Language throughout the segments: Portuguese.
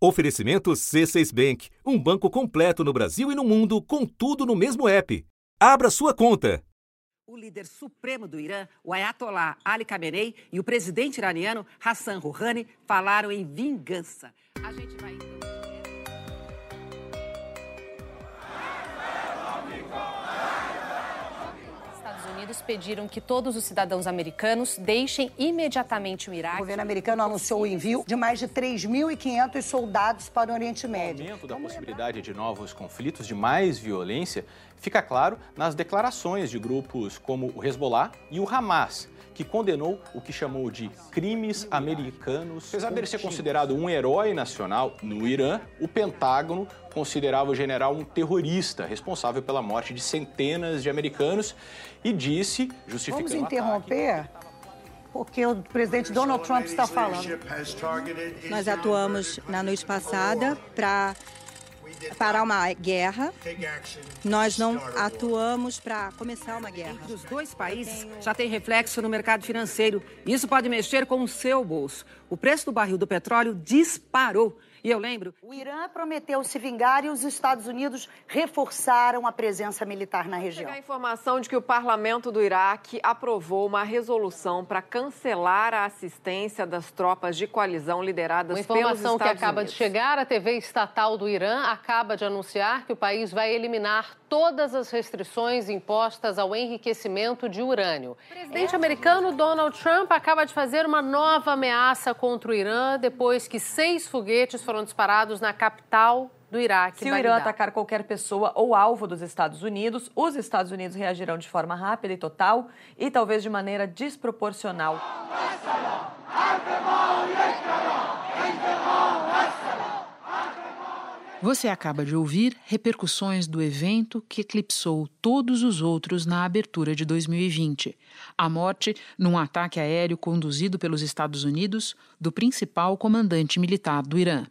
Oferecimento C6 Bank, um banco completo no Brasil e no mundo, com tudo no mesmo app. Abra sua conta. O líder supremo do Irã, o Ayatollah Ali Khamenei, e o presidente iraniano Hassan Rouhani falaram em vingança. A gente vai então... Pediram que todos os cidadãos americanos deixem imediatamente o Iraque. O governo americano anunciou o envio de mais de 3.500 soldados para o Oriente Médio. O aumento da possibilidade de novos conflitos, de mais violência, fica claro nas declarações de grupos como o Hezbollah e o Hamas que condenou o que chamou de crimes americanos. Apesar dele ser considerado um herói nacional no Irã, o Pentágono considerava o general um terrorista responsável pela morte de centenas de americanos e disse, justificando Vamos interromper? Porque o presidente Donald Trump está falando. Nós atuamos na noite passada para parar uma guerra. Nós não atuamos para começar uma guerra. Entre os dois países já tem reflexo no mercado financeiro. Isso pode mexer com o seu bolso. O preço do barril do petróleo disparou e eu lembro. O Irã prometeu se vingar e os Estados Unidos reforçaram a presença militar na região. a informação de que o parlamento do Iraque aprovou uma resolução para cancelar a assistência das tropas de coalizão lideradas pelos Estados Unidos. Informação que acaba de chegar, a TV estatal do Irã acaba de anunciar que o país vai eliminar todas as restrições impostas ao enriquecimento de urânio. O presidente americano Donald Trump acaba de fazer uma nova ameaça contra o Irã depois que seis foguetes foram disparados na capital do Iraque. Se o Irã atacar qualquer pessoa ou alvo dos Estados Unidos, os Estados Unidos reagirão de forma rápida e total e talvez de maneira desproporcional. Você acaba de ouvir repercussões do evento que eclipsou todos os outros na abertura de 2020. A morte, num ataque aéreo conduzido pelos Estados Unidos, do principal comandante militar do Irã.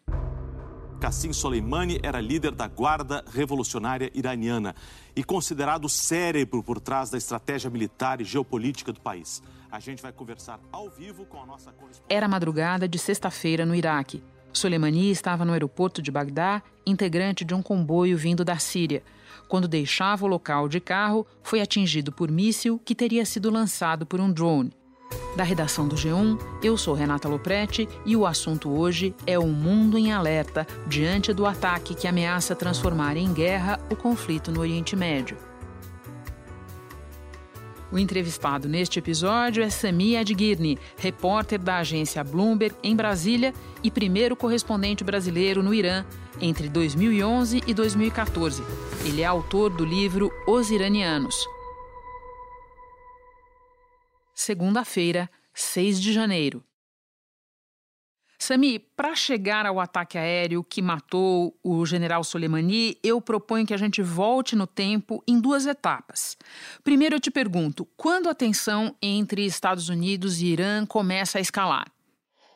Qassim Soleimani era líder da Guarda Revolucionária Iraniana e considerado o cérebro por trás da estratégia militar e geopolítica do país. A gente vai conversar ao vivo com a nossa correspondente. Era madrugada de sexta-feira no Iraque. Soleimani estava no aeroporto de Bagdá, integrante de um comboio vindo da Síria. Quando deixava o local de carro, foi atingido por míssil que teria sido lançado por um drone. Da redação do G1, eu sou Renata Loprete e o assunto hoje é o mundo em alerta diante do ataque que ameaça transformar em guerra o conflito no Oriente Médio. O entrevistado neste episódio é Sami Adgirni, repórter da agência Bloomberg em Brasília e primeiro correspondente brasileiro no Irã entre 2011 e 2014. Ele é autor do livro Os Iranianos. Segunda-feira, 6 de janeiro. Sami, para chegar ao ataque aéreo que matou o general Soleimani, eu proponho que a gente volte no tempo em duas etapas. Primeiro, eu te pergunto: quando a tensão entre Estados Unidos e Irã começa a escalar?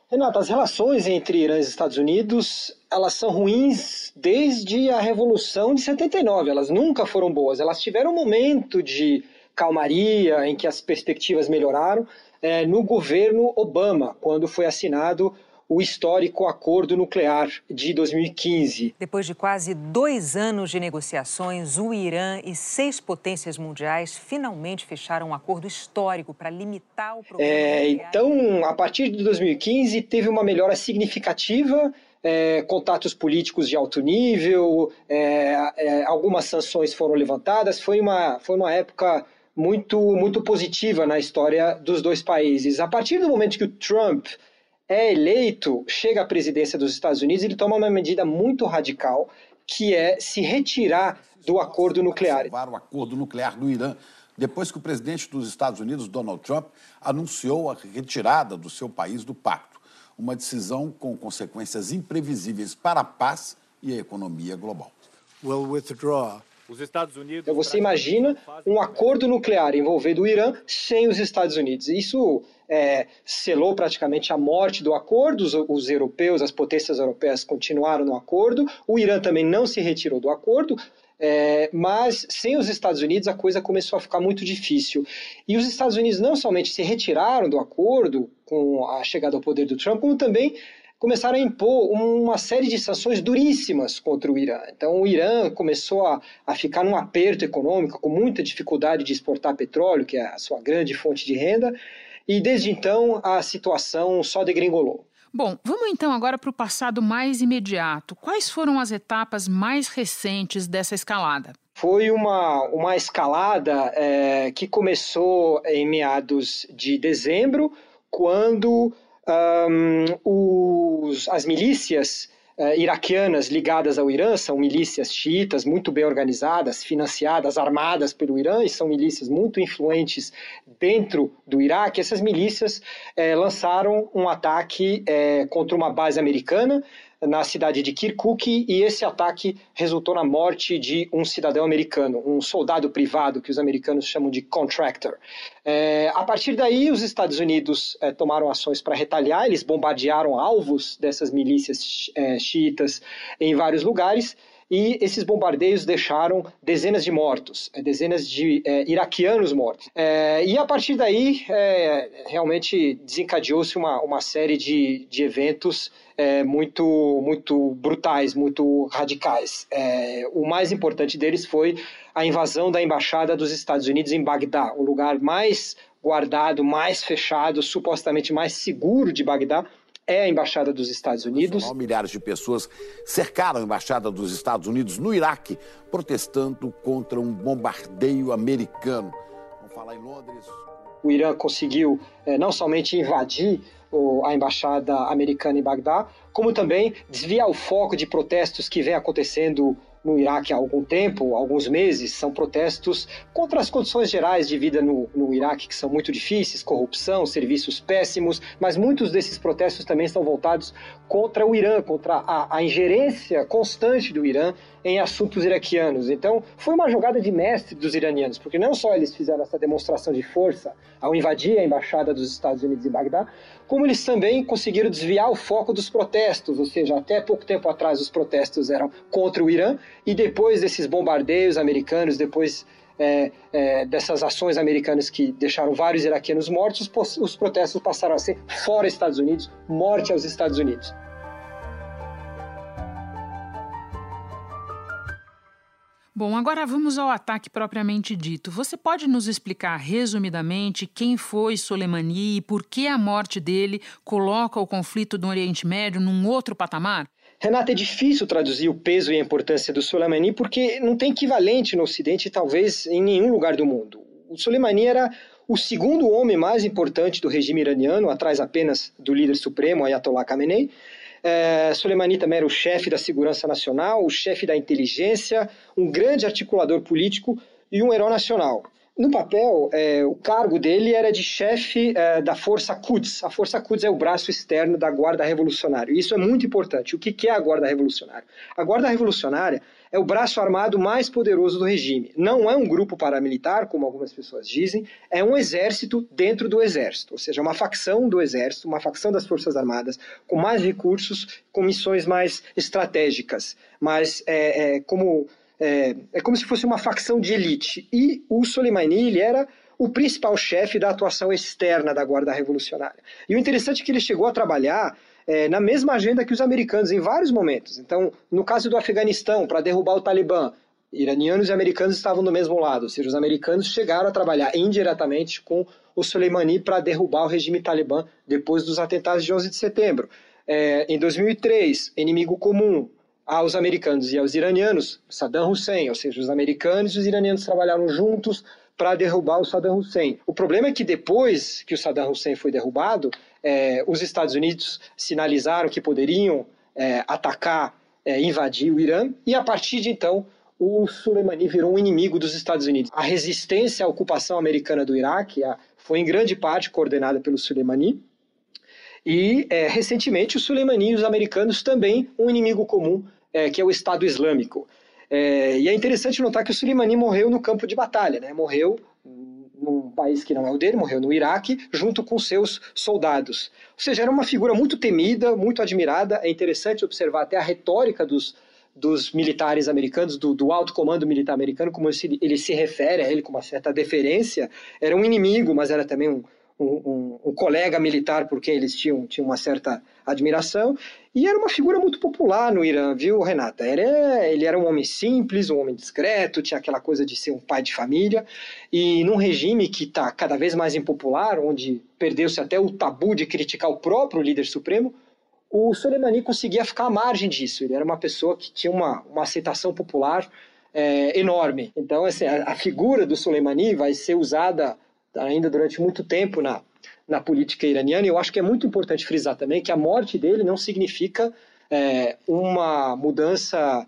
Renata, as relações entre Irã e Estados Unidos elas são ruins desde a Revolução de 79. Elas nunca foram boas. Elas tiveram um momento de calmaria em que as perspectivas melhoraram é, no governo Obama, quando foi assinado o histórico acordo nuclear de 2015. Depois de quase dois anos de negociações, o Irã e seis potências mundiais finalmente fecharam um acordo histórico para limitar o programa. É, então, a partir de 2015, teve uma melhora significativa. É, contatos políticos de alto nível, é, é algumas sanções foram levantadas. Foi uma, foi uma época muito, muito positiva na história dos dois países. A partir do momento que o Trump é eleito, chega à presidência dos Estados Unidos, ele toma uma medida muito radical, que é se retirar do acordo nuclear. O acordo nuclear do Irã, depois que o presidente dos Estados Unidos, Donald Trump, anunciou a retirada do seu país do pacto. Uma decisão com consequências imprevisíveis para a paz e a economia global. Will withdraw os Estados Unidos. Então você imagina um acordo nuclear envolvendo o Irã sem os Estados Unidos. Isso é, selou praticamente a morte do acordo. Os, os, europeus, as potências europeias continuaram no acordo. O Irã também não se retirou do acordo. É, mas sem os Estados Unidos a coisa começou a ficar muito difícil. E os Estados Unidos não somente se retiraram do acordo com a chegada ao poder do Trump, como também começaram a impor uma série de sanções duríssimas contra o Irã. Então, o Irã começou a, a ficar num aperto econômico, com muita dificuldade de exportar petróleo, que é a sua grande fonte de renda, e desde então a situação só degringolou. Bom, vamos então agora para o passado mais imediato. Quais foram as etapas mais recentes dessa escalada? Foi uma, uma escalada é, que começou em meados de dezembro, quando um, os, as milícias uh, iraquianas ligadas ao Irã são milícias xiitas muito bem organizadas, financiadas, armadas pelo Irã e são milícias muito influentes dentro do Iraque. Essas milícias eh, lançaram um ataque eh, contra uma base americana na cidade de Kirkuk e esse ataque resultou na morte de um cidadão americano, um soldado privado que os americanos chamam de contractor. É, a partir daí, os Estados Unidos é, tomaram ações para retaliar, eles bombardearam alvos dessas milícias é, xiitas em vários lugares e esses bombardeios deixaram dezenas de mortos, é, dezenas de é, iraquianos mortos. É, e a partir daí, é, realmente desencadeou-se uma, uma série de, de eventos muito, muito brutais, muito radicais. O mais importante deles foi a invasão da embaixada dos Estados Unidos em Bagdá, o lugar mais guardado, mais fechado, supostamente mais seguro de Bagdá, é a Embaixada dos Estados Unidos. Milhares de pessoas cercaram a Embaixada dos Estados Unidos no Iraque, protestando contra um bombardeio americano. Vamos falar em Londres. O Irã conseguiu é, não somente invadir a Embaixada americana em Bagdá, como também desviar o foco de protestos que vem acontecendo no Iraque há algum tempo, alguns meses, são protestos contra as condições gerais de vida no, no Iraque, que são muito difíceis, corrupção, serviços péssimos, mas muitos desses protestos também estão voltados contra o Irã, contra a, a ingerência constante do Irã em assuntos iraquianos. Então, foi uma jogada de mestre dos iranianos, porque não só eles fizeram essa demonstração de força ao invadir a embaixada dos Estados Unidos em Bagdá, como eles também conseguiram desviar o foco dos protestos, ou seja, até pouco tempo atrás os protestos eram contra o Irã, e depois desses bombardeios americanos, depois é, é, dessas ações americanas que deixaram vários iraquianos mortos, os, os protestos passaram a ser fora Estados Unidos, morte aos Estados Unidos. Bom, agora vamos ao ataque propriamente dito. Você pode nos explicar resumidamente quem foi Soleimani e por que a morte dele coloca o conflito do Oriente Médio num outro patamar? Renata, é difícil traduzir o peso e a importância do Soleimani porque não tem equivalente no Ocidente, talvez em nenhum lugar do mundo. O Soleimani era o segundo homem mais importante do regime iraniano, atrás apenas do líder supremo, Ayatollah Khamenei. É, Soleimani também era o chefe da segurança nacional, o chefe da inteligência, um grande articulador político e um herói nacional. No papel, é, o cargo dele era de chefe é, da Força Quds. A Força Quds é o braço externo da Guarda Revolucionária. Isso é muito importante. O que, que é a Guarda Revolucionária? A Guarda Revolucionária é o braço armado mais poderoso do regime. Não é um grupo paramilitar, como algumas pessoas dizem, é um exército dentro do exército, ou seja, uma facção do exército, uma facção das Forças Armadas, com mais recursos, com missões mais estratégicas, mas é, é como, é, é como se fosse uma facção de elite. E o Soleimani, ele era o principal chefe da atuação externa da Guarda Revolucionária. E o interessante é que ele chegou a trabalhar é, na mesma agenda que os americanos em vários momentos. Então, no caso do Afeganistão, para derrubar o Talibã, iranianos e americanos estavam do mesmo lado, ou seja, os americanos chegaram a trabalhar indiretamente com o Soleimani para derrubar o regime talibã depois dos atentados de 11 de setembro. É, em 2003, inimigo comum aos americanos e aos iranianos, Saddam Hussein, ou seja, os americanos e os iranianos trabalharam juntos para derrubar o Saddam Hussein. O problema é que depois que o Saddam Hussein foi derrubado, é, os Estados Unidos sinalizaram que poderiam é, atacar, é, invadir o Irã, e a partir de então o Soleimani virou um inimigo dos Estados Unidos. A resistência à ocupação americana do Iraque foi em grande parte coordenada pelo Soleimani, e é, recentemente o Soleimani e os americanos também um inimigo comum, é, que é o Estado Islâmico. É, e é interessante notar que o Soleimani morreu no campo de batalha, né? morreu num país que não é o dele, morreu no Iraque, junto com seus soldados. Ou seja, era uma figura muito temida, muito admirada. É interessante observar até a retórica dos, dos militares americanos, do, do, alto comando militar americano, como ele se, ele se refere a ele com uma certa deferência. Era um inimigo, mas era também um, um, um, colega militar por quem eles tinham, tinham uma certa admiração, e era uma figura muito popular no Irã, viu, Renata? Era, ele era um homem simples, um homem discreto, tinha aquela coisa de ser um pai de família, e num regime que está cada vez mais impopular, onde perdeu-se até o tabu de criticar o próprio líder supremo, o Soleimani conseguia ficar à margem disso. Ele era uma pessoa que tinha uma, uma aceitação popular é, enorme. Então, assim, a, a figura do Soleimani vai ser usada ainda durante muito tempo na, na política iraniana. E eu acho que é muito importante frisar também que a morte dele não significa é, uma mudança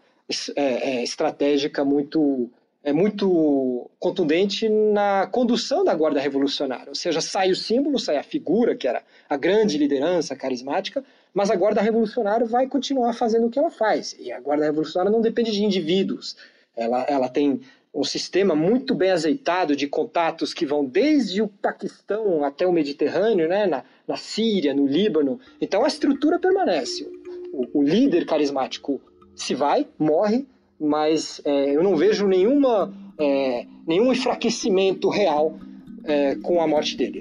é, é, estratégica muito é muito contundente na condução da Guarda Revolucionária. Ou seja, sai o símbolo, sai a figura, que era a grande liderança carismática, mas a Guarda Revolucionária vai continuar fazendo o que ela faz. E a Guarda Revolucionária não depende de indivíduos. Ela, ela tem um sistema muito bem azeitado de contatos que vão desde o Paquistão até o Mediterrâneo, né, na, na Síria, no Líbano. Então a estrutura permanece. O, o líder carismático se vai, morre, mas é, eu não vejo nenhuma, é, nenhum enfraquecimento real é, com a morte dele.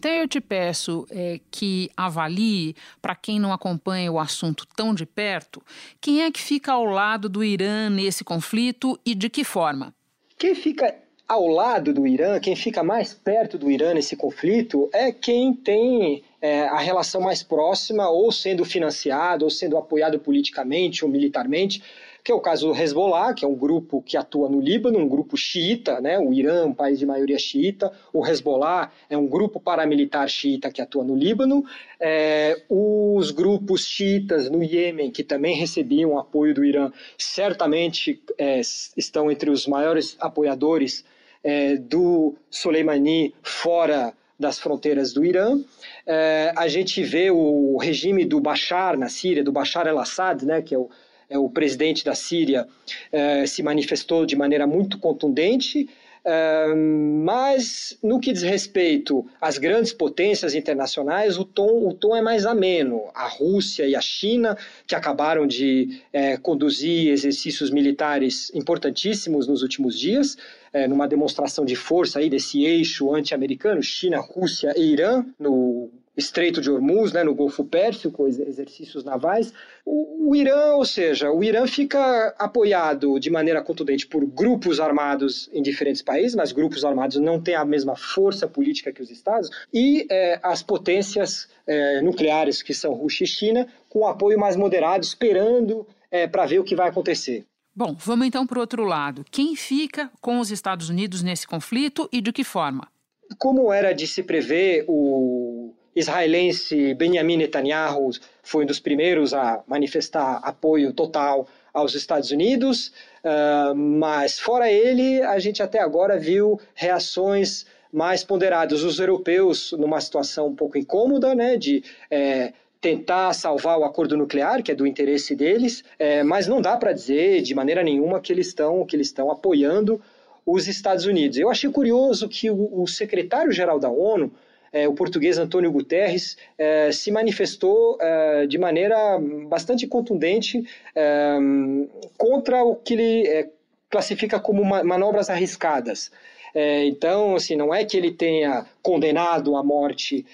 Então eu te peço é, que avalie, para quem não acompanha o assunto tão de perto, quem é que fica ao lado do Irã nesse conflito e de que forma? Quem fica ao lado do Irã, quem fica mais perto do Irã nesse conflito, é quem tem é, a relação mais próxima, ou sendo financiado, ou sendo apoiado politicamente ou militarmente que é o caso do Hezbollah, que é um grupo que atua no Líbano, um grupo xiita, né? o Irã, um país de maioria xiita, o Hezbollah é um grupo paramilitar xiita que atua no Líbano, é, os grupos xiitas no Iêmen, que também recebiam apoio do Irã, certamente é, estão entre os maiores apoiadores é, do Soleimani fora das fronteiras do Irã. É, a gente vê o regime do Bashar na Síria, do Bashar el-Assad, né, que é o o presidente da Síria é, se manifestou de maneira muito contundente, é, mas no que diz respeito às grandes potências internacionais, o tom, o tom é mais ameno. A Rússia e a China, que acabaram de é, conduzir exercícios militares importantíssimos nos últimos dias, é, numa demonstração de força aí desse eixo anti-americano, China, Rússia e Irã, no Estreito de Hormuz, né, no Golfo Pérsico, exercícios navais. O, o, Irã, ou seja, o Irã fica apoiado de maneira contundente por grupos armados em diferentes países, mas grupos armados não têm a mesma força política que os Estados, e é, as potências é, nucleares, que são Rússia e China, com apoio mais moderado, esperando é, para ver o que vai acontecer. Bom, vamos então para o outro lado. Quem fica com os Estados Unidos nesse conflito e de que forma? Como era de se prever, o israelense Benjamin Netanyahu foi um dos primeiros a manifestar apoio total aos Estados Unidos, uh, mas fora ele, a gente até agora viu reações mais ponderadas. Os europeus numa situação um pouco incômoda, né, de é, tentar salvar o acordo nuclear, que é do interesse deles, é, mas não dá para dizer de maneira nenhuma que eles estão que eles estão apoiando os Estados Unidos. Eu achei curioso que o, o secretário-geral da ONU é, o português Antônio Guterres é, se manifestou é, de maneira bastante contundente é, contra o que ele é, classifica como manobras arriscadas. É, então, assim, não é que ele tenha condenado a morte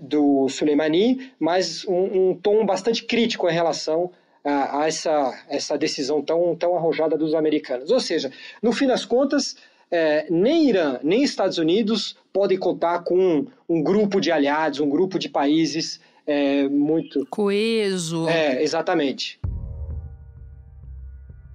do Soleimani, mas um, um, tom bastante crítico em relação a, a essa, essa decisão tão, tão arrojada dos americanos. Ou seja, no fim das contas, é, nem Irã, nem Estados Unidos podem contar com um, um grupo de aliados, um grupo de países é, muito. coeso. É, exatamente.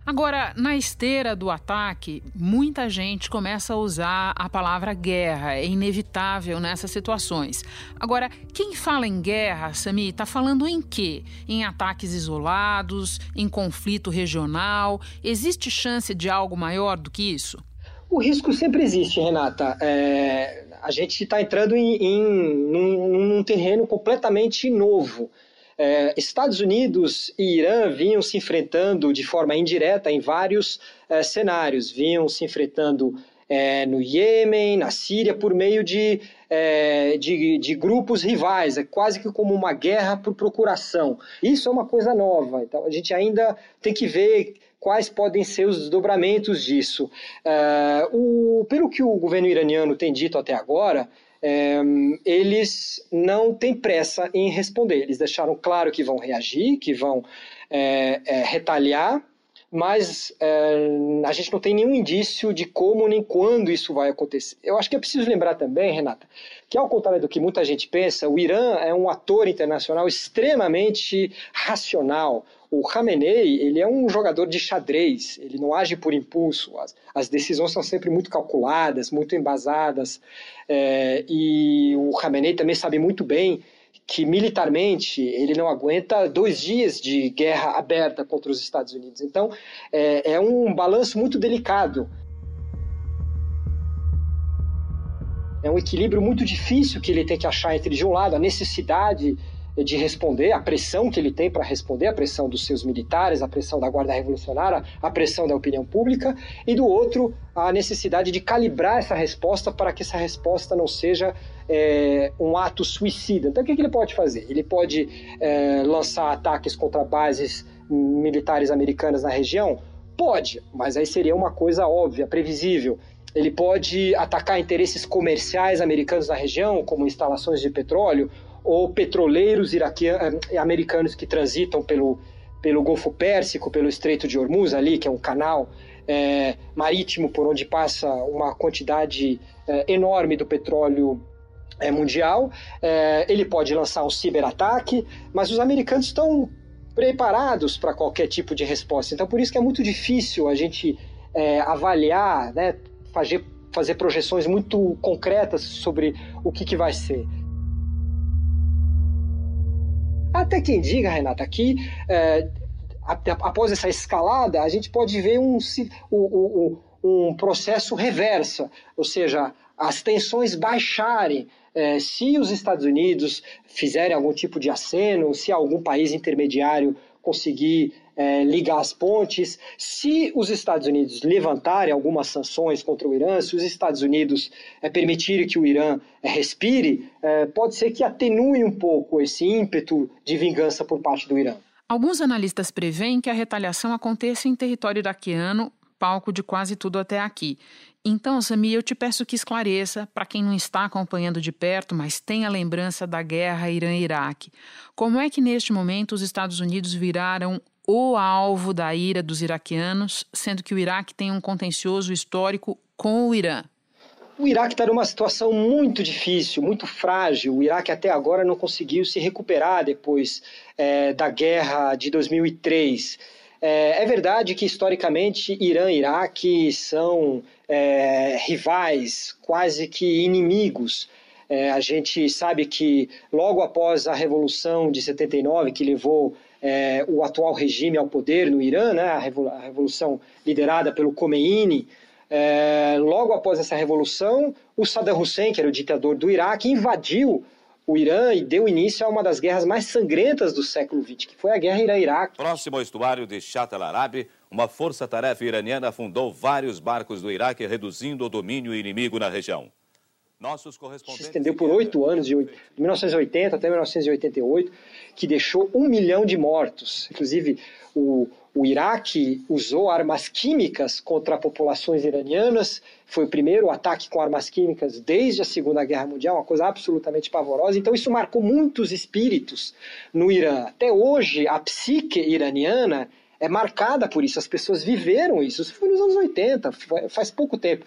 Agora, na esteira do ataque, muita gente começa a usar a palavra guerra. É inevitável nessas situações. Agora, quem fala em guerra, Sami, está falando em quê? Em ataques isolados, em conflito regional? Existe chance de algo maior do que isso? O risco sempre existe, Renata. É, a gente está entrando em, em terreno completamente novo. É, Estados Unidos e Irã vinham se enfrentando de forma indireta em vários é, cenários. Vinham se enfrentando é, no Iêmen, na Síria, por meio de, é, de, de, grupos rivais, é quase que como uma guerra por procuração. Isso é uma coisa nova, então a gente ainda tem que ver quais podem ser os desdobramentos disso. Uh, o, pelo que o governo iraniano tem dito até agora, é, eles não têm pressa em responder. Eles deixaram claro que vão reagir, que vão é, é, retalhar, mas é, a gente não tem nenhum indício de como nem quando isso vai acontecer. Eu acho que é preciso lembrar também, Renata, que ao contrário do que muita gente pensa, o Irã é um ator internacional extremamente racional. O Khamenei, ele é um jogador de xadrez, ele não age por impulso, as, as decisões são sempre muito calculadas, muito embasadas, é, e o Khamenei também sabe muito bem que militarmente ele não aguenta dois dias de guerra aberta contra os Estados Unidos. Então é, é um balanço muito delicado. É um equilíbrio muito difícil que ele tem que achar entre, de um lado, a necessidade de responder, a pressão que ele tem para responder, a pressão dos seus militares, a pressão da Guarda Revolucionária, a pressão da opinião pública, e do outro, a necessidade de calibrar essa resposta para que essa resposta não seja é, um ato suicida. Então, o que, que ele pode fazer? Ele pode é, lançar ataques contra bases militares americanas na região? Pode, mas aí seria uma coisa óbvia, previsível. Ele pode atacar interesses comerciais americanos na região, como instalações de petróleo, ou petroleiros eh, americanos que transitam pelo, pelo Golfo Pérsico, pelo Estreito de Hormuz ali, que é um canal é, marítimo por onde passa uma quantidade é, enorme do petróleo é, mundial. ele pode lançar um ciberataque, mas os americanos estão preparados para qualquer tipo de resposta. Então, por isso que é muito difícil a gente avaliar, né, fazer, fazer projeções muito concretas sobre o que, que vai ser. Até quem diga, Renata, que é, após essa escalada, a gente pode ver um, um, um processo reversa, ou seja, as tensões baixarem. É, se os Estados Unidos fizerem algum tipo de aceno, se algum país intermediário conseguir é, ligar as pontes. Se os Estados Unidos levantarem algumas sanções contra o Irã, se os Estados Unidos é, permitirem que o Irã é, respire, é, pode ser que atenue um pouco esse ímpeto de vingança por parte do Irã. Alguns analistas preveem que a retaliação aconteça em território iraquiano, palco de quase tudo até aqui. Então, Sami, eu te peço que esclareça, para quem não está acompanhando de perto, mas tem a lembrança da guerra Irã-Iraque, como é que neste momento os Estados Unidos viraram o alvo da ira dos iraquianos, sendo que o Iraque tem um contencioso histórico com o Irã. O Iraque está numa situação muito difícil, muito frágil. O Iraque até agora não conseguiu se recuperar depois é, da guerra de 2003. É, é, verdade que historicamente Irã e Iraque são é, rivais, quase que inimigos. É, a gente sabe que logo após a Revolução de 79, que levou é, o atual regime ao poder no Irã, né, a, revolução liderada pelo Khomeini. É, logo após essa revolução, o Saddam Hussein, que era o ditador do Iraque, invadiu o Irã e deu início a uma das guerras mais sangrentas do século XX, que foi a guerra Irã-Iraque. Próximo ao estuário de Shat al-Arab, uma força-tarefa iraniana afundou vários barcos do Iraque, reduzindo o domínio inimigo na região. Nossos correspondentes... Se estendeu por oito anos, de 1980 até 1988, que deixou um milhão de mortos. Inclusive, o, o Iraque usou armas químicas contra populações iranianas. Foi o primeiro ataque com armas químicas desde a Segunda Guerra Mundial, uma coisa absolutamente pavorosa. Então, isso marcou muitos espíritos no Irã. Até hoje, a psique iraniana é marcada por isso. As pessoas viveram isso. Isso foi nos anos 80, faz pouco tempo.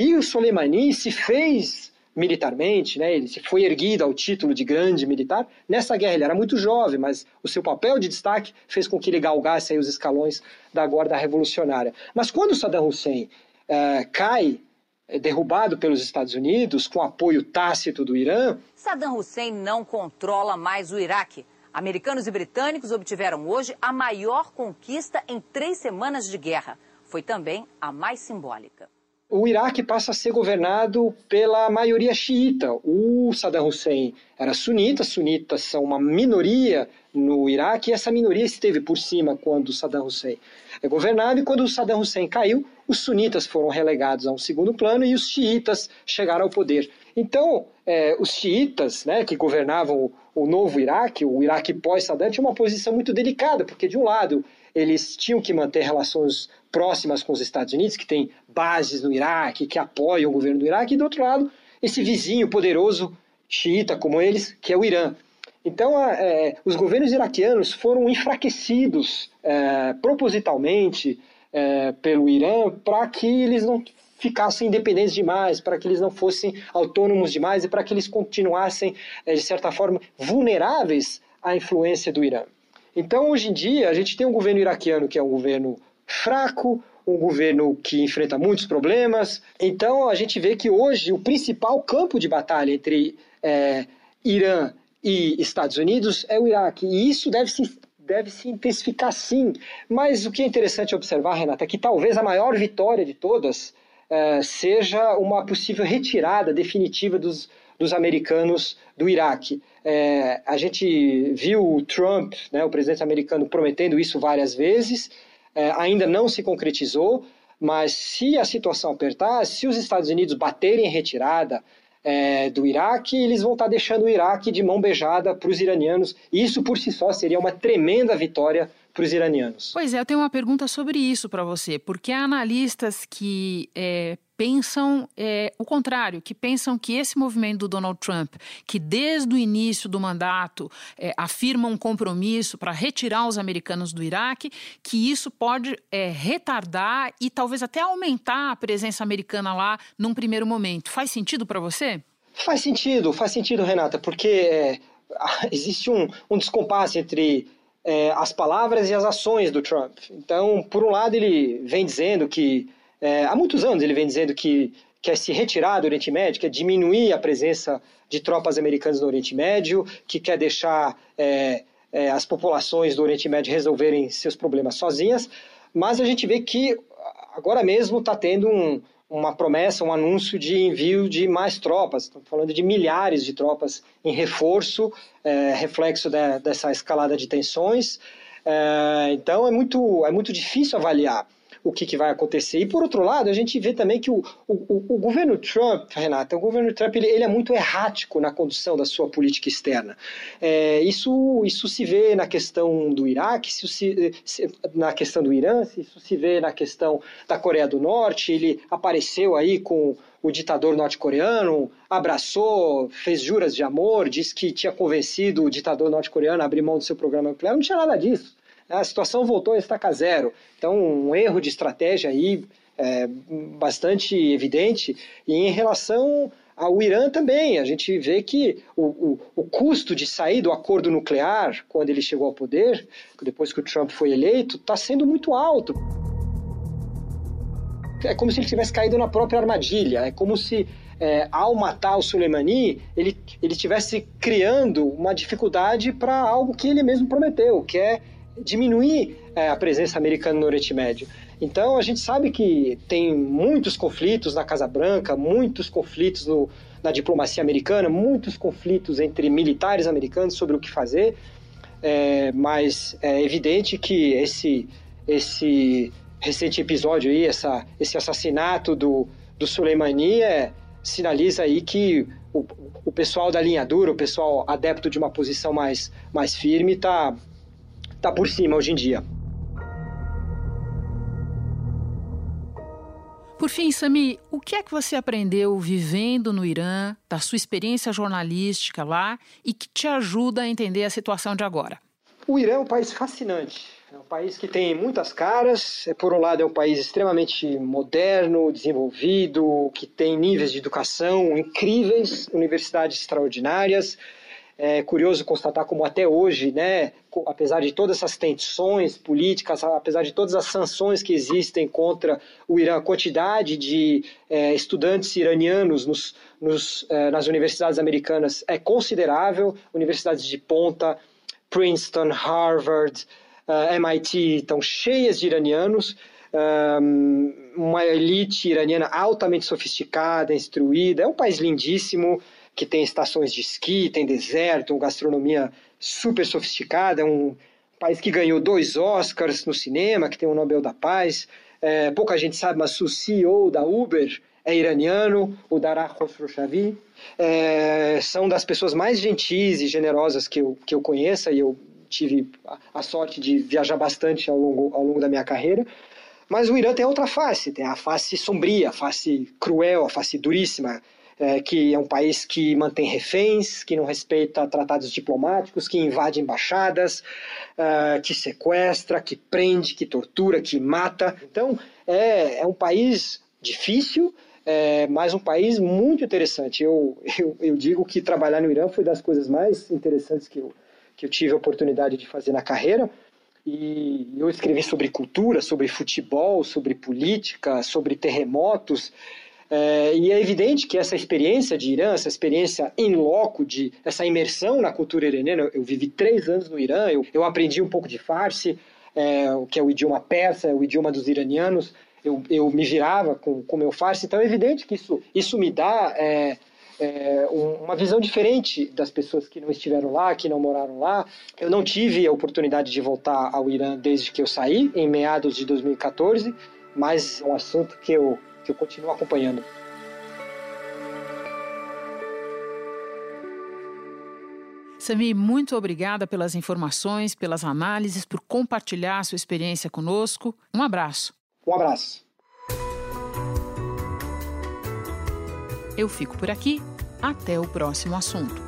E o Soleimani se fez militarmente, né, ele se foi erguido ao título de grande militar. Nessa guerra ele era muito jovem, mas o seu papel de destaque fez com que ele galgasse os escalões da guarda revolucionária. Mas quando Saddam Hussein uh, cai, é derrubado pelos Estados Unidos, com apoio tácito do Irã... Saddam Hussein não controla mais o Iraque. Americanos e britânicos obtiveram hoje a maior conquista em três semanas de guerra. Foi também a mais simbólica. O Iraque passa a ser governado pela maioria xiita. O Saddam Hussein era sunita, sunitas são uma minoria no Iraque, e essa minoria esteve por cima quando Saddam Hussein é governado, e quando o Saddam Hussein caiu, os sunitas foram relegados a um segundo plano e os xiitas chegaram ao poder. Então, é, os xiitas, né, que governavam o, o novo Iraque, o Iraque pós-Saddam, tinha uma posição muito delicada, porque de um lado eles tinham que manter relações próximas com os Estados Unidos, que tem bases no Iraque, que apoiam o governo do Iraque, e do outro lado, esse vizinho poderoso xiita como eles, que é o Irã. Então, é, os governos iraquianos foram enfraquecidos é, propositalmente é, pelo Irã para que eles não ficassem independentes demais, para que eles não fossem autônomos demais e para que eles continuassem, é, de certa forma, vulneráveis à influência do Irã. Então, hoje em dia, a gente tem um governo iraquiano que é um governo fraco, um governo que enfrenta muitos problemas. Então, a gente vê que hoje o principal campo de batalha entre é, Irã e Estados Unidos é o Iraque. E isso deve se, deve se intensificar sim. Mas o que é interessante observar, Renata, é que talvez a maior vitória de todas é, seja uma possível retirada definitiva dos, dos americanos do Iraque. É, a gente viu o Trump, né, o presidente americano, prometendo isso várias vezes, é, ainda não se concretizou, mas se a situação apertar, se os Estados Unidos baterem em retirada é, do Iraque, eles vão estar deixando o Iraque de mão beijada para os iranianos, isso por si só seria uma tremenda vitória para os iranianos. Pois é, eu tenho uma pergunta sobre isso para você, porque há analistas que é, pensam é, o contrário, que pensam que esse movimento do Donald Trump, que desde o início do mandato é, afirma um compromisso para retirar os americanos do Iraque, que isso pode é, retardar e talvez até aumentar a presença americana lá num primeiro momento. Faz sentido para você? Faz sentido, faz sentido, Renata, porque é, existe um, um descompasso entre é, as palavras e as ações do Trump. Então, por um lado, ele vem dizendo que é, há muitos anos ele vem dizendo que quer se retirar do Oriente Médio, quer diminuir a presença de tropas americanas no Oriente Médio, que quer deixar é, é, as populações do Oriente Médio resolverem seus problemas sozinhas, mas a gente vê que agora mesmo está tendo um, uma promessa, um anúncio de envio de mais tropas. Estamos falando de milhares de tropas em reforço, é, reflexo de, dessa escalada de tensões. É, então é muito, é muito difícil avaliar o que, que, vai acontecer. E por outro lado, a gente vê também que o, o, o governo Trump, Renata, o governo Trump ele, ele, é muito errático na condução da sua política externa. É, isso, isso se vê na questão do Iraque, se, se, na questão do Irã, isso se vê na questão da Coreia do Norte. Ele apareceu aí com o ditador norte-coreano, abraçou, fez juras de amor, disse que tinha convencido o ditador norte-coreano a abrir mão do seu programa nuclear. Não tinha nada disso a situação voltou a estacar zero. Então, um erro de estratégia aí é, bastante evidente. E em relação ao Irã também, a gente vê que o, o, o, custo de sair do acordo nuclear, quando ele chegou ao poder, depois que o Trump foi eleito, está sendo muito alto. É como se ele tivesse caído na própria armadilha, é como se é, ao matar o Soleimani, ele, ele estivesse criando uma dificuldade para algo que ele mesmo prometeu, que é diminuir é, a presença americana no Oriente Médio. Então a gente sabe que tem muitos conflitos na Casa Branca, muitos conflitos no, na diplomacia americana, muitos conflitos entre militares americanos sobre o que fazer, é, mas é evidente que esse, esse recente episódio aí, essa, esse assassinato do, do Soleimani é, sinaliza aí que o, o pessoal da linha dura, o pessoal adepto de uma posição mais, mais firme, está tá por cima hoje em dia. Por fim, Sami, o que é que você aprendeu vivendo no Irã, da sua experiência jornalística lá e que te ajuda a entender a situação de agora? O Irã é um país fascinante. É um país que tem muitas caras. É, por um lado, é um país extremamente moderno, desenvolvido, que tem níveis de educação incríveis, universidades extraordinárias, é curioso constatar como até hoje, né, apesar de todas essas tensões políticas, apesar de todas as sanções que existem contra o Irã, a quantidade de é, estudantes iranianos nos, nos, é, nas universidades americanas é considerável, universidades de ponta, Princeton, Harvard, uh, é, MIT estão cheias de iranianos, uma elite iraniana altamente sofisticada, instruída. É um país lindíssimo, que tem estações de esqui, tem deserto, uma gastronomia super sofisticada. É um país que ganhou dois Oscars no cinema, que tem o Nobel da Paz. É, pouca gente sabe, mas o CEO da Uber é iraniano, o Dara Khosrowshahi. É, são das pessoas mais gentis e generosas que eu, que eu conheça e eu tive a, sorte de viajar bastante ao longo, ao longo da minha carreira. Mas o Irã tem outra face, tem a face sombria, a face cruel, a face duríssima, é, que é um país que mantém reféns, que não respeita tratados diplomáticos, que invade embaixadas, uh, que sequestra, que prende, que tortura, que mata. Então, é, é um país difícil, é, mas um país muito interessante. Eu, eu, eu digo que trabalhar no Irã foi das coisas mais interessantes que eu, que eu tive a oportunidade de fazer na carreira. E eu escrevi sobre cultura, sobre futebol, sobre política, sobre terremotos. É, e é evidente que essa experiência de Irã, essa experiência em loco, de, essa imersão na cultura iraniana, eu, eu vivi três anos no Irã, eu, eu aprendi um pouco de farsi, é, que é o idioma persa, o idioma dos iranianos, eu, eu me virava com o meu farsi, então é evidente que isso, isso me dá é, é, uma visão diferente das pessoas que não estiveram lá, que não moraram lá. Eu não tive a oportunidade de voltar ao Irã desde que eu saí, em meados de 2014, mas é um assunto que eu, que eu continuo acompanhando. Sami, muito obrigada pelas informações, pelas análises, por compartilhar sua experiência conosco. Um abraço. Um abraço. Eu fico por aqui. Até o próximo assunto.